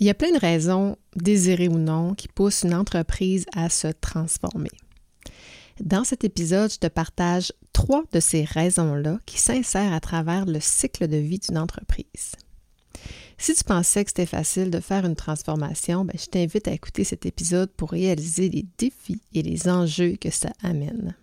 Il y a plein de raisons, désirées ou non, qui poussent une entreprise à se transformer. Dans cet épisode, je te partage trois de ces raisons-là qui s'insèrent à travers le cycle de vie d'une entreprise. Si tu pensais que c'était facile de faire une transformation, ben, je t'invite à écouter cet épisode pour réaliser les défis et les enjeux que ça amène.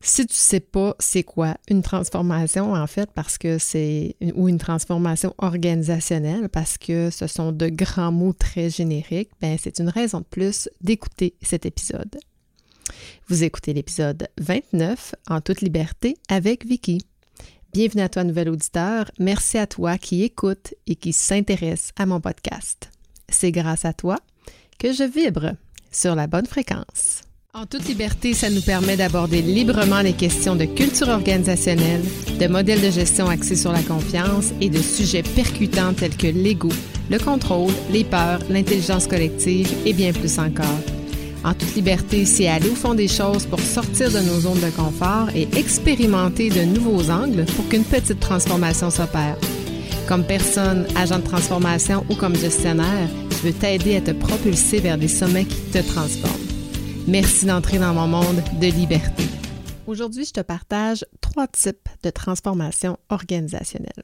Si tu ne sais pas c'est quoi une transformation, en fait, parce que c'est ou une transformation organisationnelle, parce que ce sont de grands mots très génériques, ben c'est une raison de plus d'écouter cet épisode. Vous écoutez l'épisode 29 en toute liberté avec Vicky. Bienvenue à toi, nouvel auditeur. Merci à toi qui écoute et qui s'intéresse à mon podcast. C'est grâce à toi que je vibre sur la bonne fréquence. En toute liberté, ça nous permet d'aborder librement les questions de culture organisationnelle, de modèles de gestion axés sur la confiance et de sujets percutants tels que l'ego, le contrôle, les peurs, l'intelligence collective et bien plus encore. En toute liberté, c'est aller au fond des choses pour sortir de nos zones de confort et expérimenter de nouveaux angles pour qu'une petite transformation s'opère. Comme personne, agent de transformation ou comme gestionnaire, je veux t'aider à te propulser vers des sommets qui te transforment. Merci d'entrer dans mon monde de liberté. Aujourd'hui, je te partage trois types de transformation organisationnelle.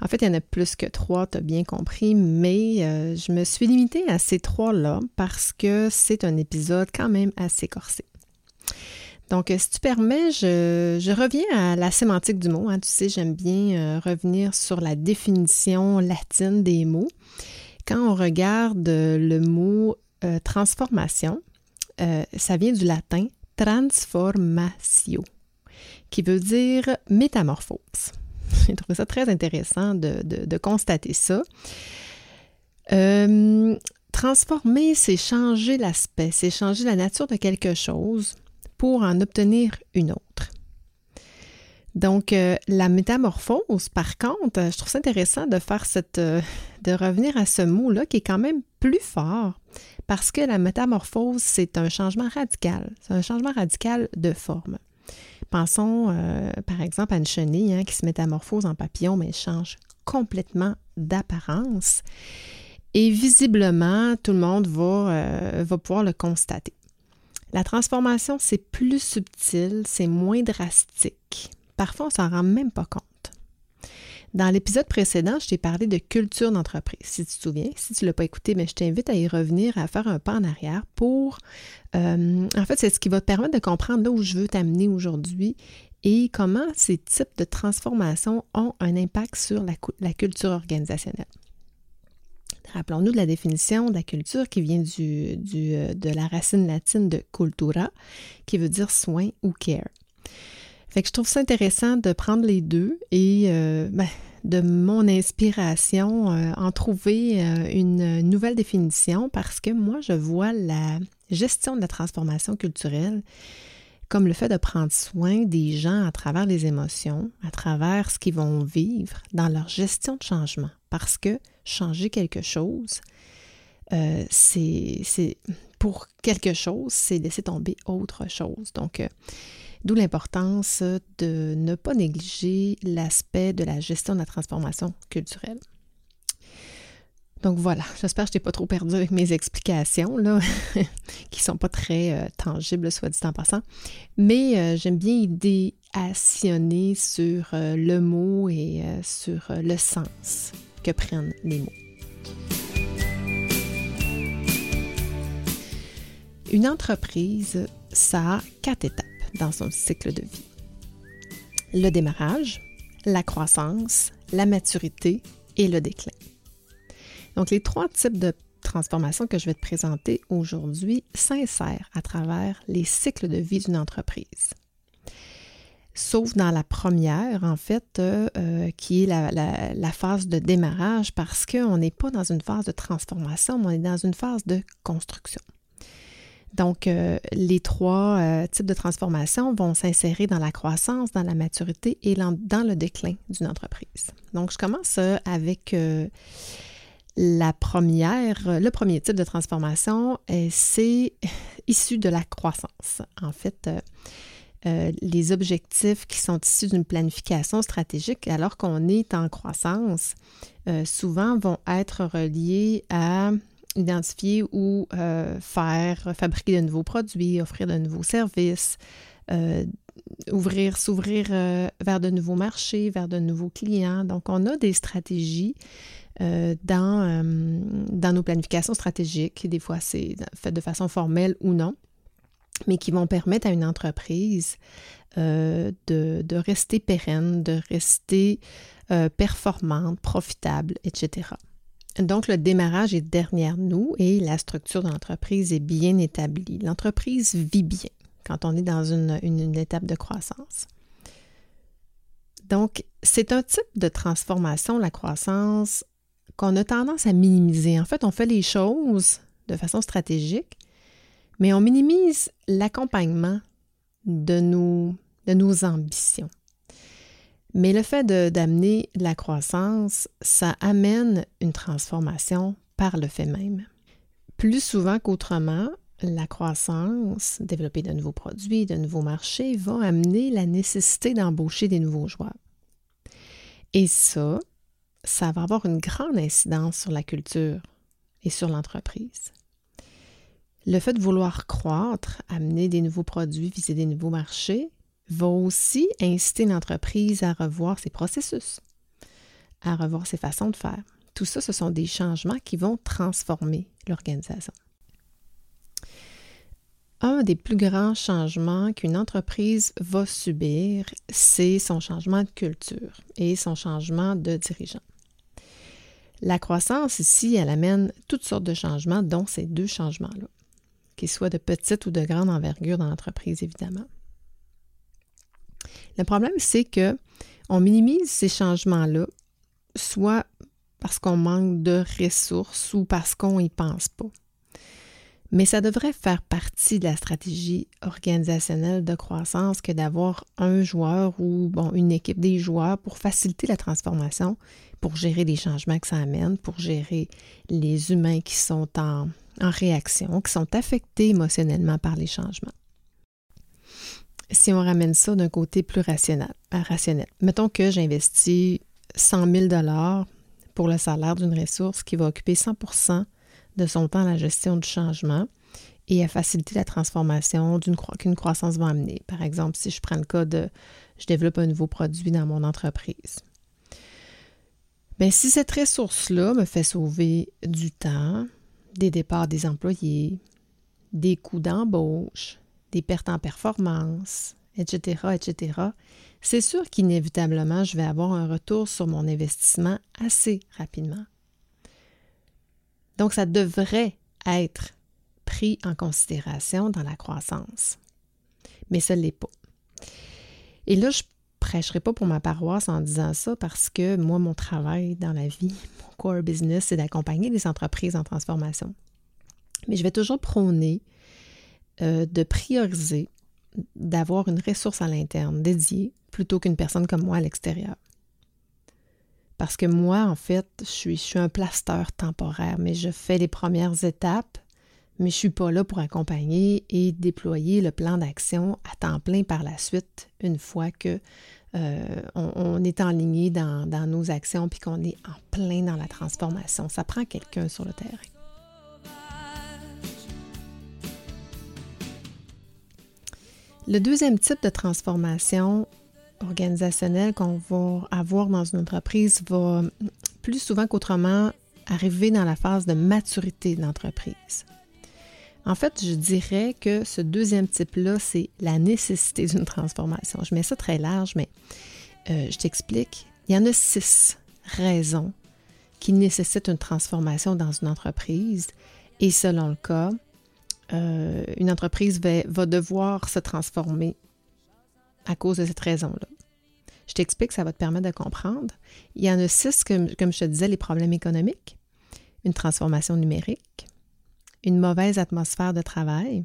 En fait, il y en a plus que trois, tu as bien compris, mais euh, je me suis limitée à ces trois-là parce que c'est un épisode quand même assez corsé. Donc, si tu permets, je, reviens à la sémantique du mot. Hein. Tu sais, j'aime bien euh, revenir sur la définition latine des mots. Quand on regarde le mot euh, transformation, euh, ça vient du latin transformatio, qui veut dire métamorphose. J'ai trouvé ça très intéressant de, constater ça. Euh, transformer, c'est changer l'aspect, c'est changer la nature de quelque chose pour en obtenir une autre. Donc, euh, la métamorphose, par contre, je trouve ça intéressant de faire cette, de revenir à ce mot-là qui est quand même plus fort parce que la métamorphose, c'est un changement radical. C'est un changement radical de forme. Pensons euh, par exemple à une chenille hein, qui se métamorphose en papillon, mais change complètement d'apparence. Et visiblement, tout le monde va, euh, va pouvoir le constater. La transformation, c'est plus subtil, c'est moins drastique. Parfois, on s'en rend même pas compte. Dans l'épisode précédent, je t'ai parlé de culture d'entreprise, si tu te souviens. Si tu ne l'as pas écouté, mais je t'invite à y revenir, à faire un pas en arrière pour... Euh, en fait, c'est ce qui va te permettre de comprendre là où je veux t'amener aujourd'hui et comment ces types de transformations ont un impact sur la, culture organisationnelle. Rappelons-nous de la définition de la culture qui vient euh, de la racine latine de cultura, qui veut dire soin ou care. Fait que je trouve ça intéressant de prendre les deux et euh, ben, de mon inspiration euh, en trouver euh, une nouvelle définition parce que moi, je vois la gestion de la transformation culturelle comme le fait de prendre soin des gens à travers les émotions, à travers ce qu'ils vont vivre dans leur gestion de changement. Parce que changer quelque chose, c'est pour quelque chose, c'est laisser tomber autre chose. Donc, D'où l'importance de ne pas négliger l'aspect de la gestion de la transformation culturelle. Donc voilà, j'espère que je t'ai pas trop perdu avec mes explications, là, qui sont pas très euh, tangibles, soit dit en passant. Mais euh, j'aime bien idéationner sur euh, le mot et sur le sens que prennent les mots. Une entreprise, ça a quatre étapes dans son cycle de vie. Le démarrage, la croissance, la maturité et le déclin. Donc les trois types de transformations que je vais te présenter aujourd'hui s'insèrent à travers les cycles de vie d'une entreprise. Sauf dans la première, en fait, euh, euh, qui est la, la, phase de démarrage, parce qu'on n'est pas dans une phase de transformation, mais on est dans une phase de construction. Donc, euh, les trois euh, types de transformation vont s'insérer dans la croissance, dans la maturité et dans le déclin d'une entreprise. Donc, je commence euh, avec la première, le premier type de transformation, c'est issu de la croissance. En fait, les objectifs qui sont issus d'une planification stratégique alors qu'on est en croissance, souvent vont être reliés à identifier ou euh, faire, fabriquer de nouveaux produits, offrir de nouveaux services, ouvrir, s'ouvrir vers de nouveaux marchés, vers de nouveaux clients. Donc, on a des stratégies dans, dans nos planifications stratégiques. Des fois, c'est fait de façon formelle ou non mais qui vont permettre à une entreprise euh, de, rester pérenne, de rester euh, performante, profitable, etc. Donc, le démarrage est derrière nous et la structure de l'entreprise est bien établie. L'entreprise vit bien quand on est dans une, étape de croissance. Donc, c'est un type de transformation, la croissance, qu'on a tendance à minimiser. En fait, on fait les choses de façon stratégique, mais on minimise l'accompagnement de nos ambitions. Mais le fait d'amener la croissance, ça amène une transformation par le fait même. Plus souvent qu'autrement, la croissance, développer de nouveaux produits, de nouveaux marchés, va amener la nécessité d'embaucher des nouveaux joueurs. Et ça, ça va avoir une grande incidence sur la culture et sur l'entreprise. Le fait de vouloir croître, amener des nouveaux produits, viser des nouveaux marchés, va aussi inciter l'entreprise à revoir ses processus, à revoir ses façons de faire. Tout ça, ce sont des changements qui vont transformer l'organisation. Un des plus grands changements qu'une entreprise va subir, c'est son changement de culture et son changement de dirigeant. La croissance ici, elle amène toutes sortes de changements, dont ces deux changements-là qu'ils soient de petite ou de grande envergure dans l'entreprise, évidemment. Le problème, c'est que on minimise ces changements-là, soit parce qu'on manque de ressources ou parce qu'on n'y pense pas. Mais ça devrait faire partie de la stratégie organisationnelle de croissance que d'avoir un joueur ou bon, une équipe des joueurs pour faciliter la transformation, pour gérer les changements que ça amène, pour gérer les humains qui sont en, en réaction, qui sont affectés émotionnellement par les changements. Si on ramène ça d'un côté plus rationnel, euh, rationnel, mettons que j'investis 100 000 pour le salaire d'une ressource qui va occuper 100% de son temps à la gestion du changement et à faciliter la transformation qu'une croissance va amener. Par exemple, si je prends le cas de je développe un nouveau produit dans mon entreprise. Bien, si cette ressource-là me fait sauver du temps, des départs des employés, des coûts d'embauche, des pertes en performance, etc., etc., c'est sûr qu'inévitablement, je vais avoir un retour sur mon investissement assez rapidement. Donc, ça devrait être pris en considération dans la croissance. Mais ça ne l'est pas. Et là, je ne prêcherai pas pour ma paroisse en disant ça parce que moi, mon travail dans la vie, core business, c'est d'accompagner les entreprises en transformation. Mais je vais toujours prôner euh, de prioriser, d'avoir une ressource à l'interne dédiée plutôt qu'une personne comme moi à l'extérieur. Parce que moi, en fait, je suis, un plasteur temporaire, mais je fais les premières étapes, mais je ne suis pas là pour accompagner et déployer le plan d'action à temps plein par la suite, une fois que euh, on, est enligné dans, dans nos actions puis qu'on est en plein dans la transformation. Ça prend quelqu'un sur le terrain. Le deuxième type de transformation organisationnelle qu'on va avoir dans une entreprise va plus souvent qu'autrement arriver dans la phase de maturité de l'entreprise. En fait, je dirais que ce deuxième type-là, c'est la nécessité d'une transformation. Je mets ça très large, mais euh, je t'explique. Il y en a six raisons qui nécessitent une transformation dans une entreprise. Et selon le cas, euh, une entreprise va, devoir se transformer à cause de cette raison-là. Je t'explique, ça va te permettre de comprendre. Il y en a six, comme, comme je te disais, les problèmes économiques, une transformation numérique, une mauvaise atmosphère de travail,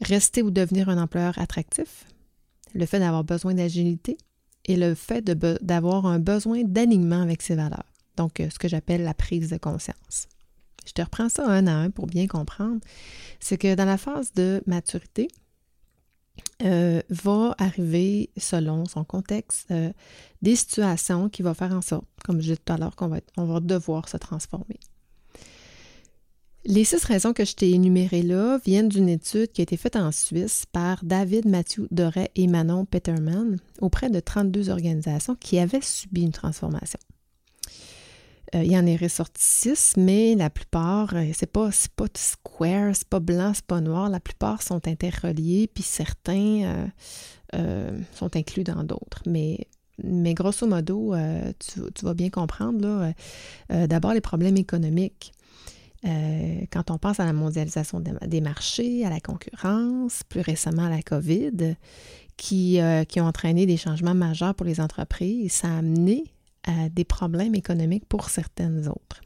rester ou devenir un employeur attractif, le fait d'avoir besoin d'agilité et le fait d'avoir un besoin d'alignement avec ses valeurs. Donc, euh, ce que j'appelle la prise de conscience. Je te reprends ça un à un pour bien comprendre. C'est que dans la phase de maturité, euh, va arriver, selon son contexte, euh, des situations qui vont faire en sorte, comme je disais tout à l'heure, qu'on va, devoir se transformer. Les six raisons que je t'ai énumérées là viennent d'une étude qui a été faite en Suisse par David Mathieu Doré et Manon Peterman auprès de 32 organisations qui avaient subi une transformation. Euh, il y en est ressorti six, mais la plupart, euh, c'est pas, pas square, c'est pas blanc, c'est pas noir. La plupart sont interreliés, puis certains euh, sont inclus dans d'autres. Mais, mais grosso modo, tu, vas bien comprendre, d'abord les problèmes économiques. quand on pense à la mondialisation des marchés, à la concurrence, plus récemment à la COVID, qui, qui ont entraîné des changements majeurs pour les entreprises, ça a amené à des problèmes économiques pour certaines autres.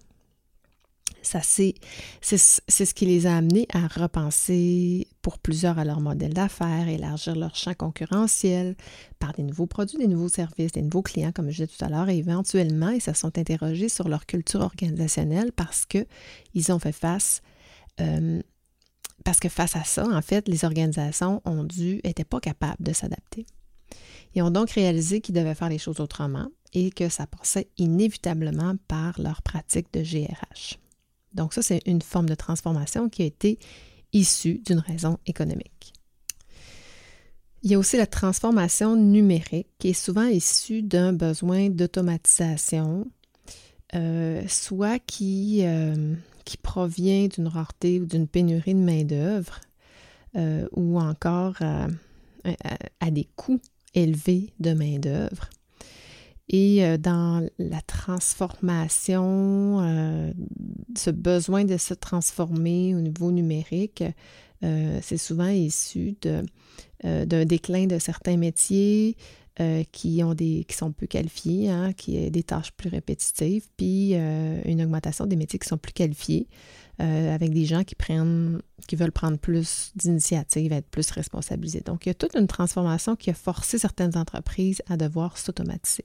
Ça, c'est, c'est, ce qui les a amenés à repenser pour plusieurs à leur modèle d'affaires, élargir leur champ concurrentiel par des nouveaux produits, des nouveaux services, des nouveaux clients, comme je disais tout à l'heure, et éventuellement, ils se sont interrogés sur leur culture organisationnelle parce qu'ils ont fait face, euh, parce que face à ça, en fait, les organisations ont dû, n'étaient pas capables de s'adapter. Ils ont donc réalisé qu'ils devaient faire les choses autrement et que ça passait inévitablement par leur pratique de GRH. Donc ça, c'est une forme de transformation qui a été issue d'une raison économique. Il y a aussi la transformation numérique qui est souvent issue d'un besoin d'automatisation, euh, soit qui, euh, qui provient d'une rareté ou d'une pénurie de main-d'œuvre, euh, ou encore à des coûts élevés de main-d'œuvre. Et euh, dans la transformation, euh, ce besoin de se transformer au niveau numérique, euh, c'est souvent issu d'un déclin de certains métiers qui, ont des, qui sont peu qualifiés, hein, qui ont des tâches plus répétitives, puis une augmentation des métiers qui sont plus qualifiés, avec des gens qui prennent, qui veulent prendre plus d'initiatives, être plus responsabilisés. Donc, il y a toute une transformation qui a forcé certaines entreprises à devoir s'automatiser.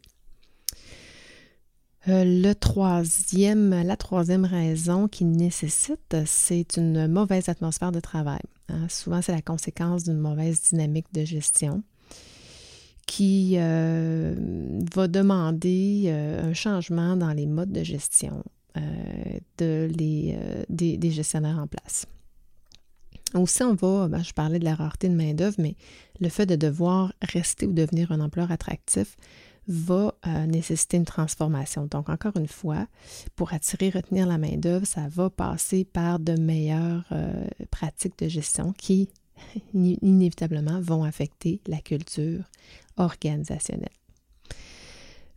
Euh, le troisième, la troisième raison qui nécessite, c'est une mauvaise atmosphère de travail. Hein. Souvent, c'est la conséquence d'une mauvaise dynamique de gestion qui euh, va demander euh, un changement dans les modes de gestion des, gestionnaires en place. Aussi, on va, ben, je parlais de la rareté de main-d'œuvre, mais le fait de devoir rester ou devenir un employeur attractif va euh, nécessiter une transformation. Donc, encore une fois, pour attirer, retenir la main-d'œuvre, ça va passer par de meilleures euh, pratiques de gestion qui, inévitablement, vont affecter la culture organisationnelle.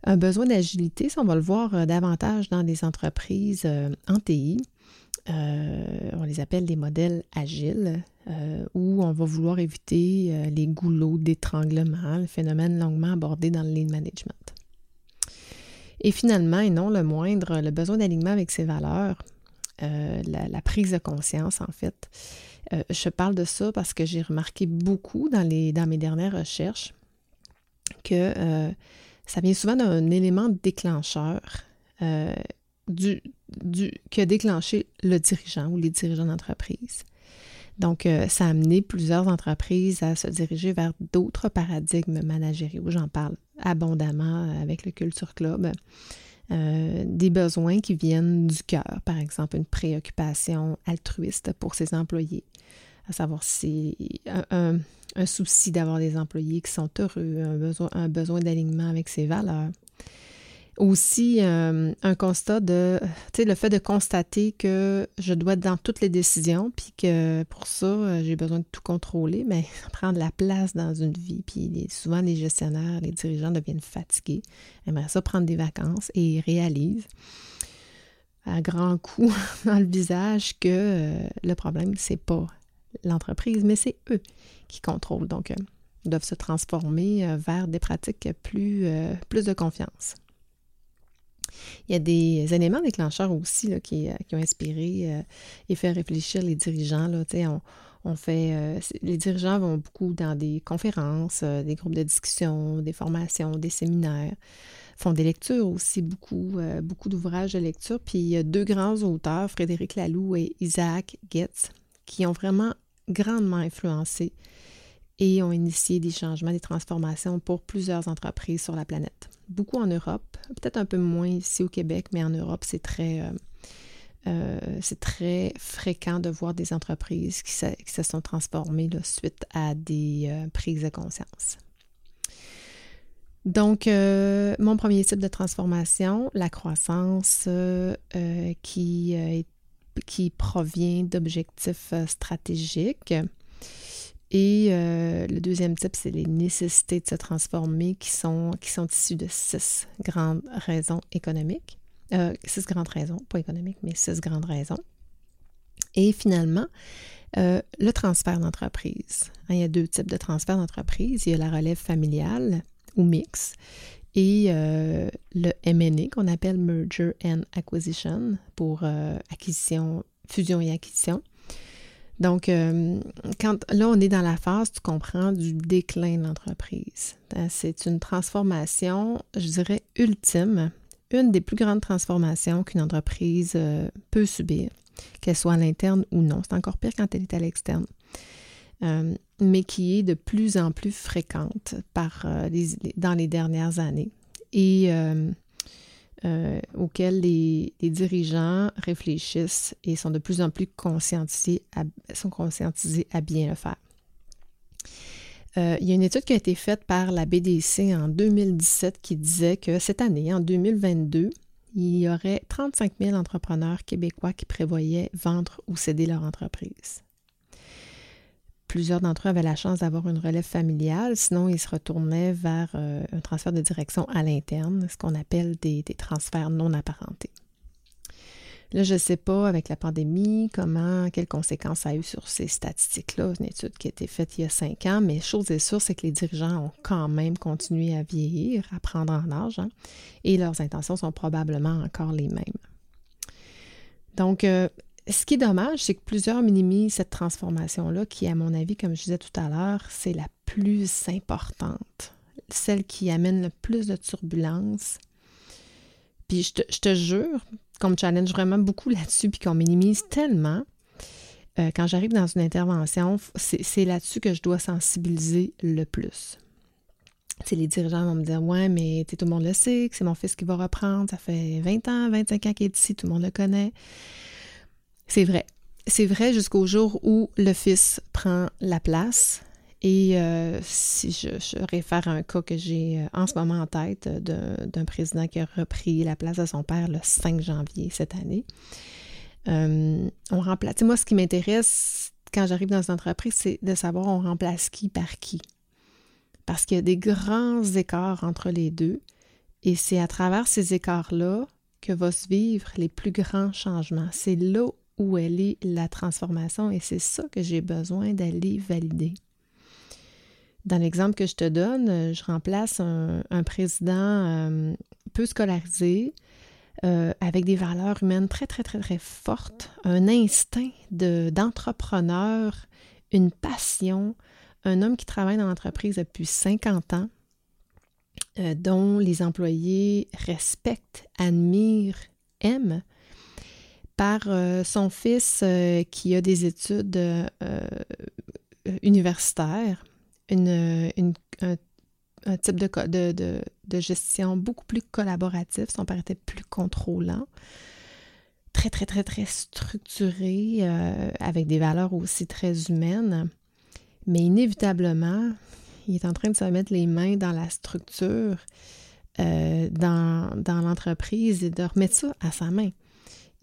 Un besoin d'agilité, ça, on va le voir euh, davantage dans des entreprises en TI. On les appelle des modèles agiles. Euh, où on va vouloir éviter euh, les goulots d'étranglement, le phénomène longuement abordé dans le lean management. Et finalement, et non le moindre, le besoin d'alignement avec ses valeurs, euh, la, prise de conscience en fait. je parle de ça parce que j'ai remarqué beaucoup dans, les, dans mes dernières recherches que ça vient souvent d'un élément déclencheur du, du, le dirigeant ou les dirigeants d'entreprise. Donc, euh, ça a amené plusieurs entreprises à se diriger vers d'autres paradigmes managériaux. J'en parle abondamment avec le Culture Club. Euh, des besoins qui viennent du cœur, par exemple une préoccupation altruiste pour ses employés, à savoir si un, un souci d'avoir des employés qui sont heureux, un besoin d'alignement avec ses valeurs, aussi euh, un constat de, tu sais, le fait de constater que je dois être dans toutes les décisions, puis que pour ça, euh, j'ai besoin de tout contrôler, mais prendre la place dans une vie. Puis souvent, les gestionnaires, les dirigeants deviennent fatigués, aimeraient ça prendre des vacances et réalisent à grands coups dans le visage que euh, le problème, c'est pas l'entreprise, mais c'est eux qui contrôlent. Donc, ils doivent se transformer vers des pratiques plus, plus de confiance. Il y a des éléments déclencheurs aussi euh, qui, ont inspiré euh, et fait réfléchir les dirigeants. Là, on, fait, euh, les dirigeants vont beaucoup dans des conférences, des groupes de discussion, des formations, des séminaires, font des lectures aussi, beaucoup, beaucoup d'ouvrages de lecture. Puis il y a deux grands auteurs, Frédéric Laloux et Isaac Getz, qui ont vraiment grandement influencé et ont initié des changements, des transformations pour plusieurs entreprises sur la planète. Beaucoup en Europe, peut-être un peu moins ici au Québec, mais en Europe, c'est très, euh, euh, très fréquent de voir des entreprises qui se, sont transformées suite à des euh, prises de conscience. Donc, mon premier type de transformation, la croissance qui, qui provient d'objectifs stratégiques et euh, le deuxième type, c'est les nécessités de se transformer qui sont, qui sont issues de six grandes raisons économiques. Euh, six grandes raisons, pas économiques, mais six grandes raisons. Et finalement, euh, le transfert d'entreprise. Hein, il y a deux types de transfert d'entreprise. Il y a la relève familiale ou mix et le M&A qu'on appelle Merger and Acquisition pour acquisition, fusion et acquisition. Donc, euh, quand là, on est dans la phase, tu comprends, du déclin de l'entreprise. Hein, c'est une transformation, je dirais, ultime, une des plus grandes transformations qu'une entreprise euh, peut subir, qu'elle soit à l'interne ou non. C'est encore pire quand elle est à l'externe. Euh, mais qui est de plus en plus fréquente par, dans les dernières années. Et euh, auxquels les, dirigeants réfléchissent et sont de plus en plus conscientisés à, bien le faire. Euh, il y a une étude qui a été faite par la BDC en 2017 qui disait que cette année, en 2022, il y aurait 35 000 entrepreneurs québécois qui prévoyaient vendre ou céder leur entreprise. Plusieurs d'entre eux avaient la chance d'avoir une relève familiale, sinon ils se retournaient vers euh, un transfert de direction à l'interne, ce qu'on appelle des, transferts non apparentés. Là, je ne sais pas, avec la pandémie, comment, quelles conséquences ça a eu sur ces statistiques-là. Une étude qui a été faite il y a cinq ans, mais chose est sûre, c'est que les dirigeants ont quand même continué à vieillir, à prendre en âge, hein, et leurs intentions sont probablement encore les mêmes. Donc, euh, ce qui est dommage, c'est que plusieurs minimisent cette transformation-là, qui, à mon avis, comme je disais tout à l'heure, c'est la plus importante, celle qui amène le plus de turbulences. Puis je te, jure qu'on me challenge vraiment beaucoup là-dessus, puis qu'on minimise tellement. Euh, quand j'arrive dans une intervention, c'est là-dessus que je dois sensibiliser le plus. C'est les dirigeants vont me dire Ouais, mais tout le monde le sait, que c'est mon fils qui va reprendre. Ça fait 20 ans, 25 ans qu'il est ici, tout le monde le connaît. C'est vrai. C'est vrai jusqu'au jour où le fils prend la place. Et euh, si je, réfère à un cas que j'ai euh, en ce moment en tête d'un président qui a repris la place de son père le 5 janvier cette année, euh, on remplace. Moi, ce qui m'intéresse quand j'arrive dans une entreprise, c'est de savoir on remplace qui par qui. Parce qu'il y a des grands écarts entre les deux. Et c'est à travers ces écarts-là que vont se vivre les plus grands changements. C'est là où elle est la transformation et c'est ça que j'ai besoin d'aller valider. Dans l'exemple que je te donne, euh, je remplace un, président euh, peu scolarisé, euh, avec des valeurs humaines très, très, très, très fortes, un instinct d'entrepreneur, une passion, un homme qui travaille dans l'entreprise depuis 50 ans, dont les employés respectent, admirent, aiment, par euh, son fils euh, qui a des études euh, universitaires, un, type de, de, gestion beaucoup plus collaboratif. Son père était plus contrôlant, très, très, très, très structuré, avec des valeurs aussi très humaines. Mais inévitablement, il est en train de se mettre les mains dans la structure, dans, dans l'entreprise et de remettre ça à sa main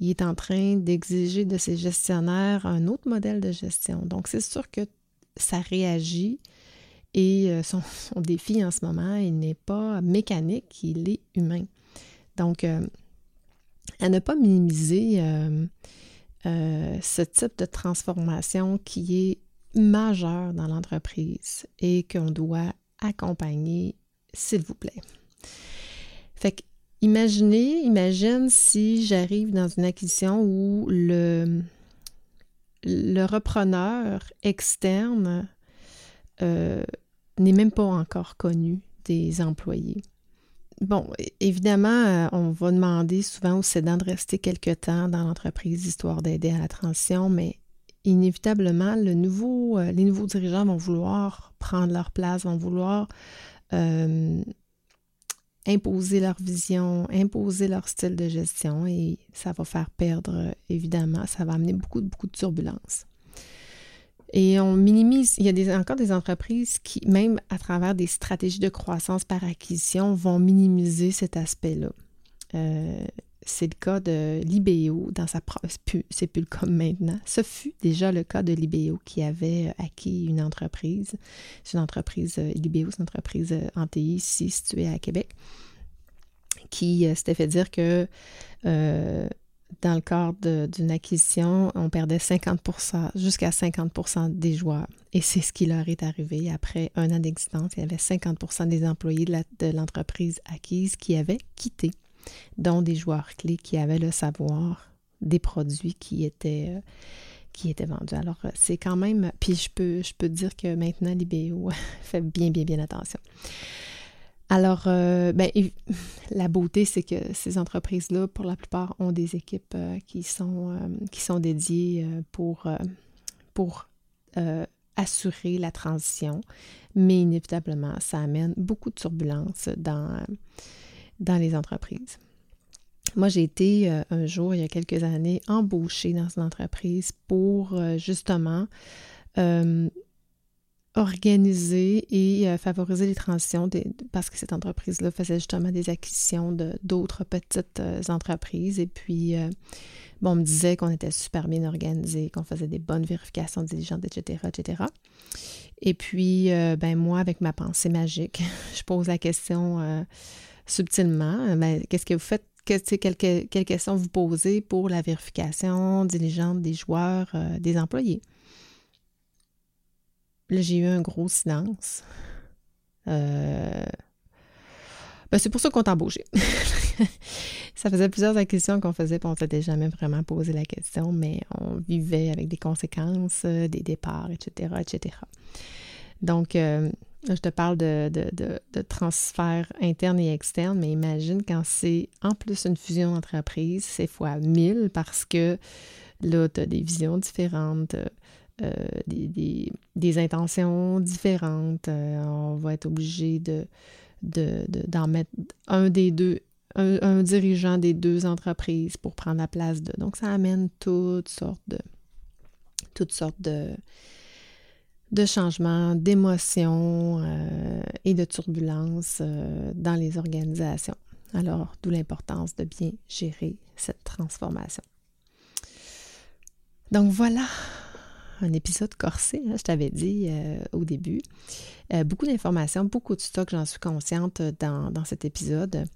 il est en train d'exiger de ses gestionnaires un autre modèle de gestion. Donc, c'est sûr que ça réagit et euh, son, défi en ce moment, il n'est pas mécanique, il est humain. Donc, euh, à ne pas minimiser euh, ce type de transformation qui est majeur dans l'entreprise et qu'on doit accompagner, s'il vous plaît. Fait que Imaginez, imagine si j'arrive dans une acquisition où le, repreneur externe euh, n'est même pas encore connu des employés. Bon, évidemment, euh, on va demander souvent aux cédants de rester quelque temps dans l'entreprise histoire d'aider à la transition, mais inévitablement, euh, les nouveaux dirigeants vont vouloir prendre leur place, vont vouloir imposer leur vision, imposer leur style de gestion et ça va faire perdre, évidemment, ça va amener beaucoup, beaucoup de turbulences. Et on minimise, il y a encore des entreprises qui, même à travers des stratégies de croissance par acquisition, vont minimiser cet aspect-là. Euh, c'est le cas de l'IBO dans sa c'est plus le cas maintenant. Ce fut déjà le cas de l'IBO qui avait euh, acquis une entreprise. C'est une entreprise, euh, l'IBO, c'est une entreprise euh, en TI ici située à Québec, qui s'était fait dire que dans le cadre d'une acquisition, on perdait 50% jusqu'à 50% des joueurs. Et c'est ce qui leur est arrivé après un an d'existence. Il y avait 50% des employés de l'entreprise acquise qui avaient quitté dont des joueurs clés qui avaient le savoir des produits qui étaient, euh, vendus. Alors, euh, c'est quand même. Puis, je peux, je peux dire que maintenant, l'IBO fait bien, bien, bien attention. Alors, euh, ben, la beauté, c'est que ces entreprises-là, pour la plupart, ont des équipes qui, sont, qui sont dédiées pour assurer la transition, mais inévitablement, ça amène beaucoup de turbulences dans, dans les entreprises. Moi, j'ai été euh, un jour, il y a quelques années, embauchée dans une entreprise pour euh, justement euh, organiser et favoriser les transitions parce que cette entreprise-là faisait justement des acquisitions d'autres petites entreprises. Et puis, bon, on me disait qu'on était super bien organisé, qu'on faisait des bonnes vérifications diligentes, etc., etc. Et puis, ben moi, avec ma pensée magique, je pose la question subtilement, ben, qu'est-ce que vous faites que, quelles, questions vous posez pour la vérification diligente des joueurs, euh, des employés? Là, j'ai eu un gros silence. Euh, ben, c'est pour ça qu'on t'a embauché. ça faisait plusieurs acquisitions qu'on faisait, puis on ne s'était jamais vraiment posé la question, mais on vivait avec des conséquences, euh, des départs, etc., etc. Donc, je te parle de, de, transfert interne et externe, mais imagine quand c'est en plus une fusion d'entreprise, c'est fois 1000 parce que là, tu as des visions différentes, euh, des, des, intentions différentes. Euh, on va être obligé de, d'en mettre un des deux, un, dirigeant des deux entreprises pour prendre la place de. Donc, ça amène toutes sortes de toutes sortes de, de changements, d'émotions euh, et de turbulences euh, dans les organisations. Alors, d'où l'importance de bien gérer cette transformation. Donc voilà, un épisode corsé, hein, je t'avais dit euh, au début. beaucoup d'informations, beaucoup de stock, j'en suis consciente dans, dans cet épisode.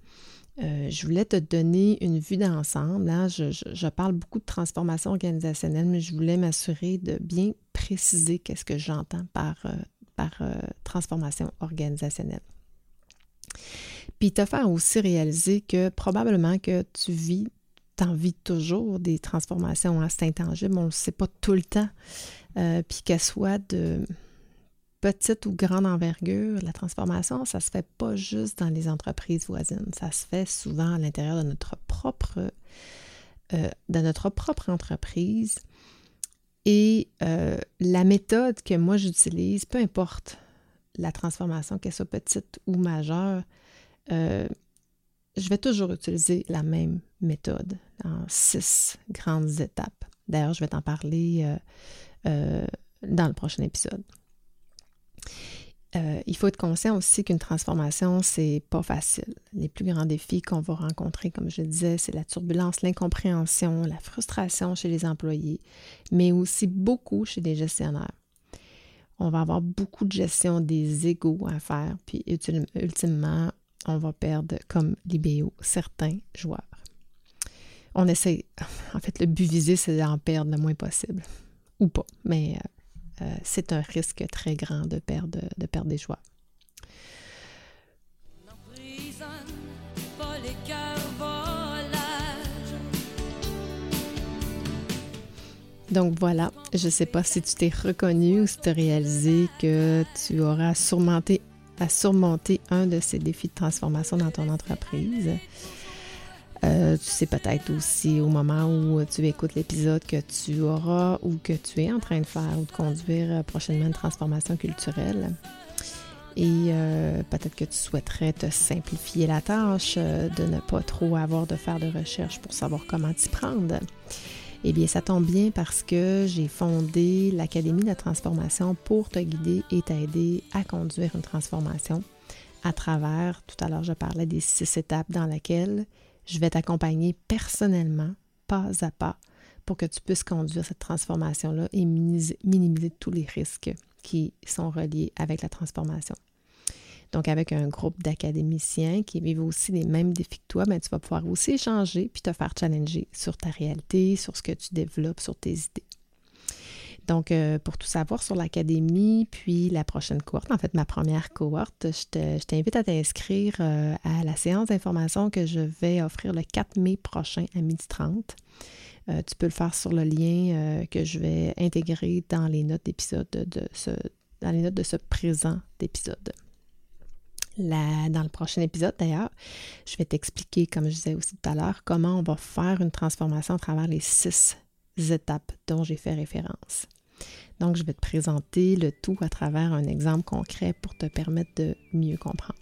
Euh, je voulais te donner une vue d'ensemble. Hein. Je, parle beaucoup de transformation organisationnelle, mais je voulais m'assurer de bien préciser qu'est-ce que j'entends par, euh, par euh, transformation organisationnelle. Puis te faire aussi réaliser que probablement que tu vis, tu en vis toujours des transformations, hein, c'est intangible, on ne le sait pas tout le temps. puis qu'elles soient de petite ou grande envergure, la transformation, ça se fait pas juste dans les entreprises voisines, ça se fait souvent à l'intérieur de notre propre, euh, notre propre entreprise. Et euh, la méthode que moi j'utilise, peu importe la transformation, qu'elle soit petite ou majeure, euh, je vais toujours utiliser la même méthode en six grandes étapes. D'ailleurs, je vais t'en parler dans le prochain épisode. Euh, il faut être conscient aussi qu'une transformation, c'est pas facile. Les plus grands défis qu'on va rencontrer, comme je disais, c'est la turbulence, l'incompréhension, la frustration chez les employés, mais aussi beaucoup chez les gestionnaires. On va avoir beaucoup de gestion des égaux à faire, puis ultimement, on va perdre, comme l'IBO, certains joueurs. On essaie, en fait, le but visé, c'est d'en perdre le moins possible, ou pas, mais euh, euh, c'est un risque très grand de perdre, de perdre des joies. Donc voilà, je ne sais pas si tu t'es reconnu ou si tu as réalisé que tu auras surmonté, à surmonter un de ces défis de transformation dans ton entreprise. Euh, tu sais peut-être aussi au moment où tu écoutes l'épisode que tu auras ou que tu es en train de faire ou de conduire euh, prochainement une transformation culturelle. Et euh, peut-être que tu souhaiterais te simplifier la tâche, de ne pas trop avoir de faire de recherche pour savoir comment t'y prendre. Eh bien, ça tombe bien parce que j'ai fondé l'Académie de la transformation pour te guider et t'aider à conduire une transformation à travers, tout à l'heure je parlais des six étapes dans lesquelles je vais t'accompagner personnellement, pas à pas, pour que tu puisses conduire cette transformation-là et minimiser, tous les risques qui sont reliés avec la transformation. Donc, avec un groupe d'académiciens qui vivent aussi les mêmes défis que toi, ben, tu vas pouvoir aussi échanger puis te faire challenger sur ta réalité, sur ce que tu développes, sur tes idées. Donc, euh, pour tout savoir sur l'académie, puis la prochaine cohorte, en fait, ma première cohorte, je t'invite à t'inscrire euh, à la séance d'information que je vais offrir le 4 mai prochain à 12h30. Euh, tu peux le faire sur le lien que je vais intégrer dans les notes d'épisode de ce, dans les notes de ce présent d'épisode. dans le prochain épisode, d'ailleurs, je vais t'expliquer, comme je disais aussi tout à l'heure, comment on va faire une transformation à travers les six étapes dont j'ai fait référence. Donc, je vais te présenter le tout à travers un exemple concret pour te permettre de mieux comprendre.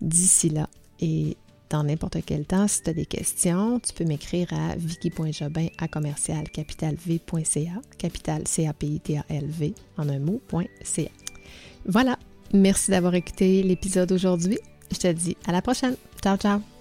D'ici là, et dans n'importe quel temps, si tu as des questions, tu peux m'écrire à vicky.jobin à commercial capital c a p i t a l v en un mot.ca. Voilà, merci d'avoir écouté l'épisode aujourd'hui. Je te dis à la prochaine. Ciao, ciao.